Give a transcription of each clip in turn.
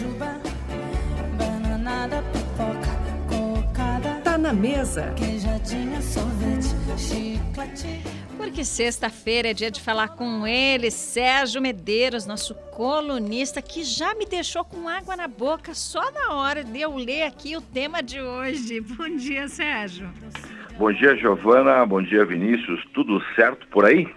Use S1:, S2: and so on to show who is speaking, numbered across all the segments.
S1: jujuba, bananada, pipoca, cocada.
S2: Tá na mesa.
S1: Queijadinha, sorvete, chiclete.
S3: Porque sexta-feira é dia de falar com ele, Sérgio Medeiros, nosso colunista, que já me deixou com água na boca só na hora de eu ler aqui o tema de hoje. Bom dia, Sérgio.
S4: Bom dia, Giovana. Bom dia, Vinícius. Tudo certo por aí?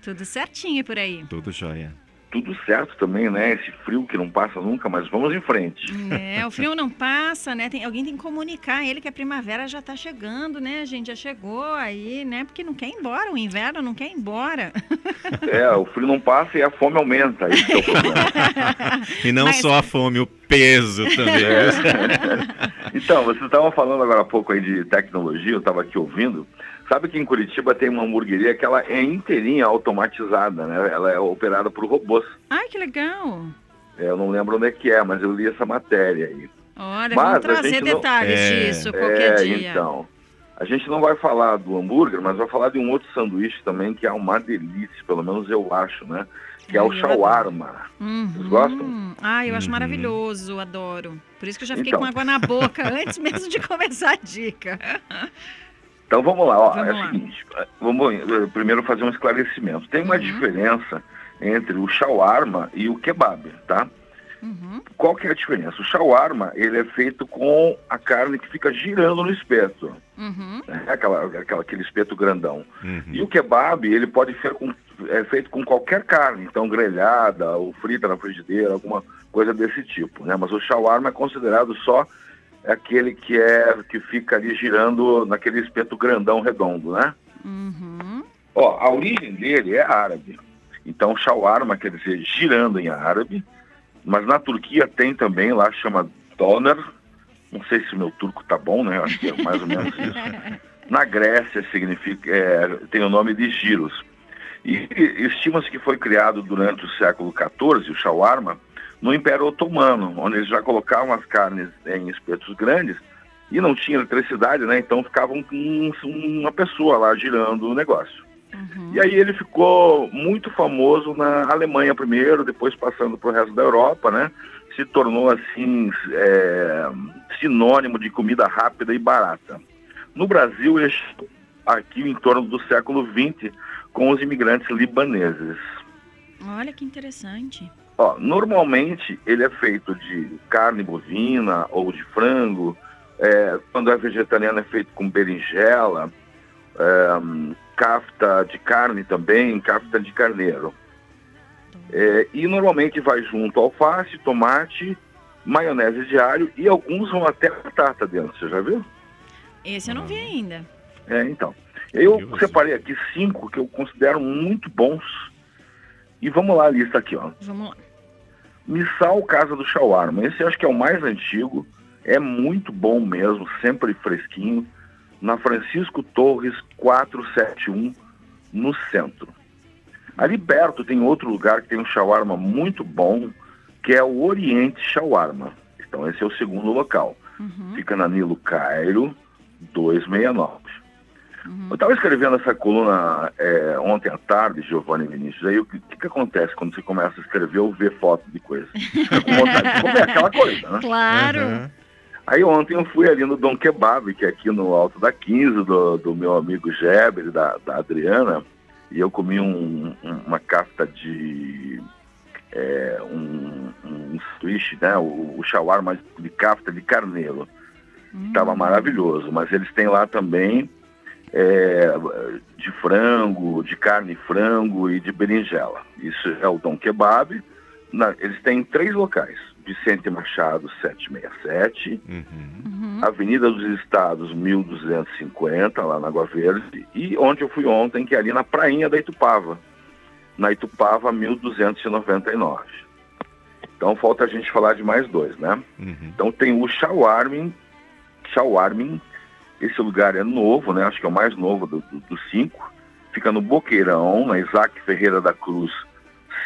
S3: Tudo certinho por aí.
S5: Tudo jóia.
S4: Tudo certo também, né? Esse frio que não passa nunca, mas vamos em frente.
S3: É, o frio não passa, né? Tem, alguém tem que comunicar ele que a primavera já tá chegando, né, A gente? Já chegou aí, né? Porque não quer ir embora, o inverno não quer ir embora.
S4: É, o frio não passa e a fome aumenta. Esse é o problema.
S5: E não
S3: Mas-
S5: só a fome, o peso também.
S4: Então, você estava falando agora há pouco aí de tecnologia, eu estava aqui ouvindo. Sabe que em Curitiba tem uma hamburgueria que ela é inteirinha automatizada, né? Ela é operada por robôs.
S3: Ai, que legal.
S4: É, eu não lembro onde é que é, mas eu li essa matéria aí.
S3: Olha,
S4: Mas
S3: vamos trazer
S4: gente não-
S3: detalhes
S5: É,
S3: disso qualquer
S4: é,
S3: dia.
S4: então. A gente não vai falar do hambúrguer, mas vai falar de um outro sanduíche também que é uma delícia, pelo menos eu acho, né? Que é o shawarma.
S3: Uhum.
S4: Vocês gostam?
S3: Ah, eu acho
S5: Uhum.
S3: maravilhoso, adoro. Por isso que eu já fiquei
S4: Então.
S3: com água na boca antes mesmo de começar a dica.
S4: Então vamos lá, ó.
S3: Vamos
S4: é
S3: lá.
S4: o seguinte, vamos eh, primeiro fazer um esclarecimento. Tem uma
S3: Uhum.
S4: diferença entre o shawarma e o kebab, tá?
S3: Uhum.
S4: Qual que é a diferença? O shawarma, ele é feito com a carne que fica girando no espeto,
S3: Uhum.
S4: né? aquela, aquela, aquele espeto grandão.
S5: Uhum.
S4: E o kebab, ele pode ser com, é feito com qualquer carne, então grelhada ou frita na frigideira, alguma coisa desse tipo, né? Mas o shawarma é considerado só aquele que é que fica ali girando naquele espeto grandão redondo, né?
S3: Uhum.
S4: Ó, a origem dele é árabe. Então shawarma quer dizer girando em árabe, mas na Turquia tem também lá chama doner. Não sei se o meu turco tá bom, né? Acho que é mais ou menos isso. Na Grécia significa é, tem o nome de giros. E estima-se que foi criado durante o século XIV, o shawarma, no Império Otomano, onde eles já colocavam as carnes em espetos grandes e não tinha eletricidade, né? Então ficavam com um- uma pessoa lá girando o negócio.
S3: Uhum.
S4: E aí ele ficou muito famoso na Alemanha primeiro, depois passando para o resto da Europa, né? Se tornou assim é, sinônimo de comida rápida e barata. No Brasil, ele aqui em torno do século XX com os imigrantes libaneses.
S3: Olha que interessante.
S4: Ó, normalmente ele é feito de carne bovina ou de frango. É, quando é vegetariano é feito com berinjela, é, cafta de carne também, cafta de carneiro. É, e normalmente vai junto alface, tomate, maionese de alho e alguns vão até batata dentro. Você já viu?
S3: Esse eu não vi ainda.
S4: É, então. Eu
S5: Curioso.
S4: separei aqui cinco que eu considero muito bons. E vamos lá a lista aqui, ó.
S3: Vamos lá.
S4: Missal Casa do Shawarma. Esse eu acho que é o mais antigo. É muito bom mesmo, sempre fresquinho. Na Francisco Torres 471, no centro. Ali perto tem outro lugar que tem um shawarma muito bom, que é o Oriente Shawarma. Então esse é o segundo local.
S3: Uhum.
S4: Fica na Nilo Cairo 269.
S3: Uhum.
S4: Eu estava escrevendo essa coluna é, ontem à tarde, Giovanni Vinícius. Aí o que, que, que acontece quando você começa a escrever ou ver foto de coisa? Fica com vontade de comer aquela coisa, né?
S3: Claro.
S5: Uhum.
S4: Aí ontem eu fui ali no Dom Kebab, que é aqui no Alto da 15, do, do meu amigo Geber da, da Adriana, e eu comi um- um- uma cafta de é, um, um né? O, o shawarma de cafta de carneiro. Estava maravilhoso, mas eles têm lá também é, de frango, de carne e frango e de berinjela. Isso é o Dom Kebab. Na- eles têm três locais. Vicente Machado 767,
S5: Uhum.
S3: Uhum.
S4: Avenida dos Estados 1250, lá na Água Verde, e onde eu fui ontem, que é ali na Prainha da Itupava, na Itupava 1299. Então falta a gente falar de mais dois, né?
S5: Uhum.
S4: Então tem o Shawarmin, Shawarmin, esse lugar é novo, né? Acho que é o mais novo do- do- dos cinco. Fica no Boqueirão, na Isaac Ferreira da Cruz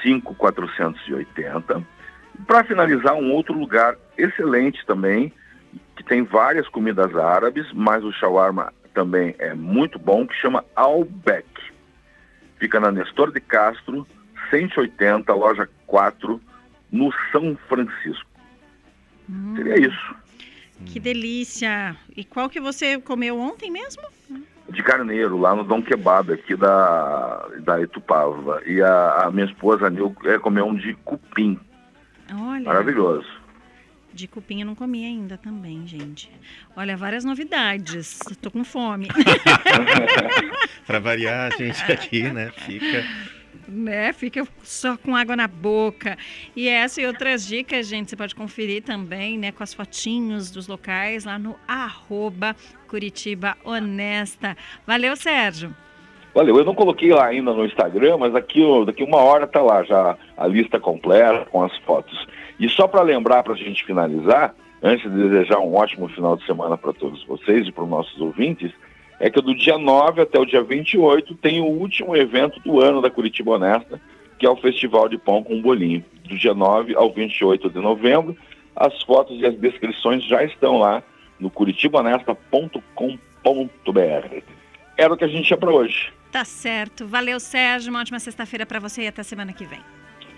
S4: 5480. Para finalizar, um outro lugar excelente também, que tem várias comidas árabes, mas o shawarma também é muito bom, que chama Albeck. Fica na Nestor de Castro, 180, loja 4, no São Francisco. Seria isso.
S3: Que delícia! E qual que você comeu ontem mesmo?
S4: De carneiro, lá no Dom Kebab, aqui da, da Itupava. E a, a minha esposa, a Nil, é, comeu um de cupim.
S3: Olha,
S4: Maravilhoso.
S3: de cupim eu não comi ainda também, gente. Olha, várias novidades. Tô com fome.
S5: Pra variar, a gente aqui, né? Fica.
S3: Né? Fica só com água na boca. E essa e outras dicas, gente, você pode conferir também, né? Com as fotinhos dos locais lá no arroba Curitiba Honesta. Valeu, Sérgio.
S4: Valeu, eu não coloquei lá ainda no Instagram, mas daqui, daqui uma hora tá lá já a lista completa com as fotos. E só para lembrar, para a gente finalizar, antes de desejar um ótimo final de semana para todos vocês e para os nossos ouvintes, é que do dia 9 até o dia 28 tem o último evento do ano da Curitiba Honesta, que é o Festival de Pão com Bolinho. Do dia 9 ao 28 de novembro, as fotos e as descrições já estão lá no curitibahonesta.com.br. Era o que a gente tinha para hoje.
S3: Tá certo. Valeu, Sérgio. Uma ótima sexta-feira para você e até semana que vem.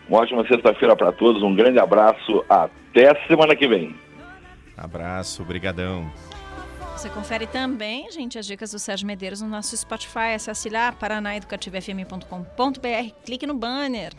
S4: Uma ótima sexta-feira para todos, um grande abraço, até semana que vem.
S5: Abraço, brigadão.
S3: Você confere também, gente, as dicas do Sérgio Medeiros no nosso Spotify. Acesse lá, paranaeducativofm.com.br, clique no banner.